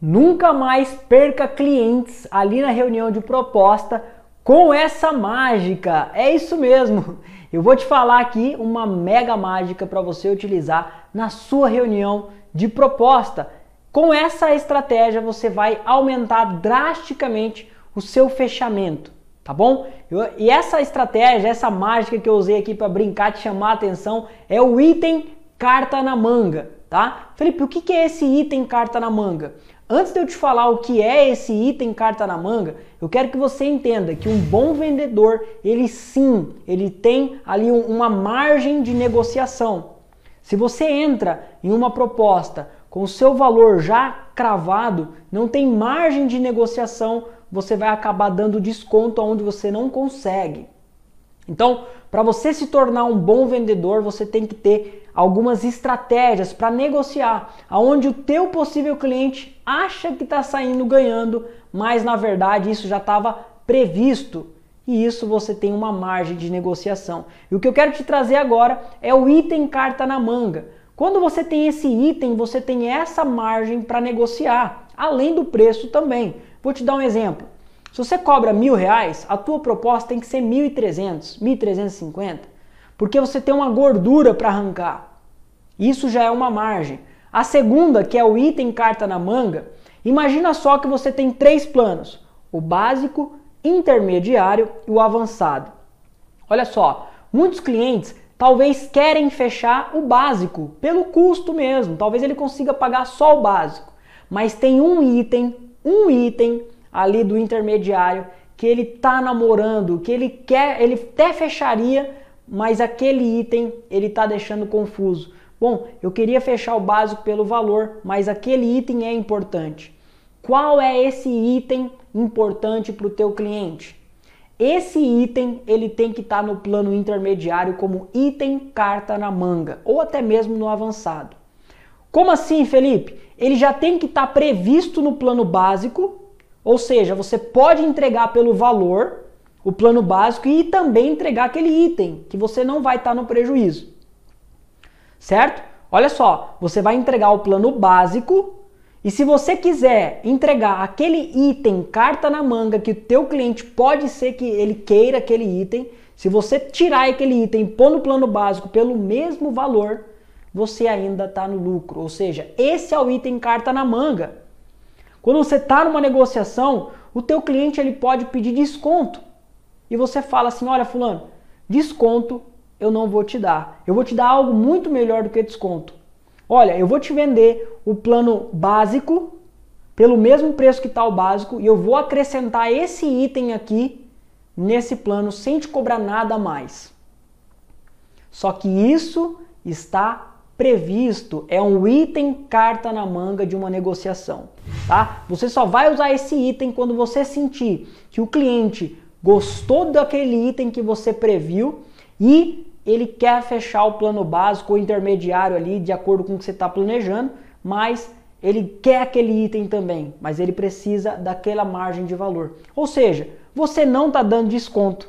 Nunca mais perca clientes ali na reunião de proposta com essa mágica. É isso mesmo. Eu vou te falar aqui uma mega mágica para você utilizar na sua reunião de proposta. Com essa estratégia você vai aumentar drasticamente o seu fechamento, tá bom? Eu, e essa estratégia, essa mágica que eu usei aqui para brincar, te chamar a atenção, é o item carta na manga, tá? Felipe, o que é esse item carta na manga? Antes de eu te falar o que é esse item carta na manga, eu quero que você entenda que um bom vendedor, ele sim, ele tem ali uma margem de negociação. Se você entra em uma proposta com o seu valor já cravado, não tem margem de negociação, você vai acabar dando desconto onde você não consegue. Então, para você se tornar um bom vendedor, você tem que ter algumas estratégias para negociar, aonde o teu possível cliente acha que está saindo ganhando, mas na verdade isso já estava previsto e isso você tem uma margem de negociação. E o que eu quero te trazer agora é o item carta na manga. Quando você tem esse item, você tem essa margem para negociar, além do preço também. Vou te dar um exemplo. Se você cobra mil reais, a tua proposta tem que ser 1.300, 1.350 porque você tem uma gordura para arrancar. Isso já é uma margem. A segunda, que é o item carta na manga, imagina só que você tem três planos: o básico, intermediário e o avançado. Olha só, muitos clientes talvez querem fechar o básico pelo custo mesmo, talvez ele consiga pagar só o básico, mas tem um item, um item ali do intermediário que ele tá namorando, que ele quer, ele até fecharia, mas aquele item ele tá deixando confuso. Bom, eu queria fechar o básico pelo valor, mas aquele item é importante. Qual é esse item importante para o teu cliente? Esse item ele tem que estar tá no plano intermediário como item carta na manga ou até mesmo no avançado. Como assim, Felipe? Ele já tem que estar tá previsto no plano básico ou seja, você pode entregar pelo valor o plano básico e também entregar aquele item que você não vai estar no prejuízo. Certo? Olha só, você vai entregar o plano básico e se você quiser entregar aquele item carta na manga que o teu cliente pode ser que ele queira aquele item, se você tirar aquele item e pôr no plano básico pelo mesmo valor, você ainda está no lucro. Ou seja, esse é o item carta na manga. Quando você está numa negociação, o teu cliente ele pode pedir desconto. E você fala assim, olha fulano, desconto eu não vou te dar. Eu vou te dar algo muito melhor do que desconto. Olha, eu vou te vender o plano básico pelo mesmo preço que está o básico e eu vou acrescentar esse item aqui nesse plano sem te cobrar nada mais. Só que isso está previsto, é um item carta na manga de uma negociação, tá? Você só vai usar esse item quando você sentir que o cliente gostou daquele item que você previu e ele quer fechar o plano básico ou intermediário ali de acordo com o que você está planejando, mas ele quer aquele item também, mas ele precisa daquela margem de valor. Ou seja, você não está dando desconto,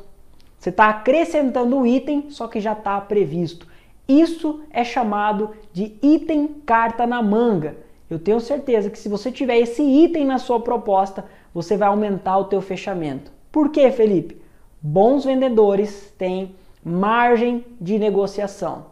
você está acrescentando o item, só que já está previsto. Isso é chamado de item carta na manga. Eu tenho certeza que se você tiver esse item na sua proposta, você vai aumentar o teu fechamento. Por quê, Felipe? Bons vendedores têm margem de negociação.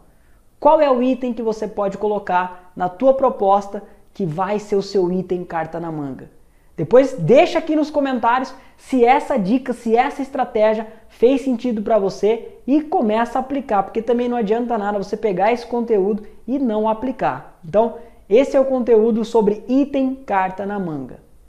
Qual é o item que você pode colocar na tua proposta que vai ser o seu item carta na manga? Depois deixa aqui nos comentários se essa dica, se essa estratégia fez sentido para você e começa a aplicar, porque também não adianta nada você pegar esse conteúdo e não aplicar. Então, esse é o conteúdo sobre item carta na manga.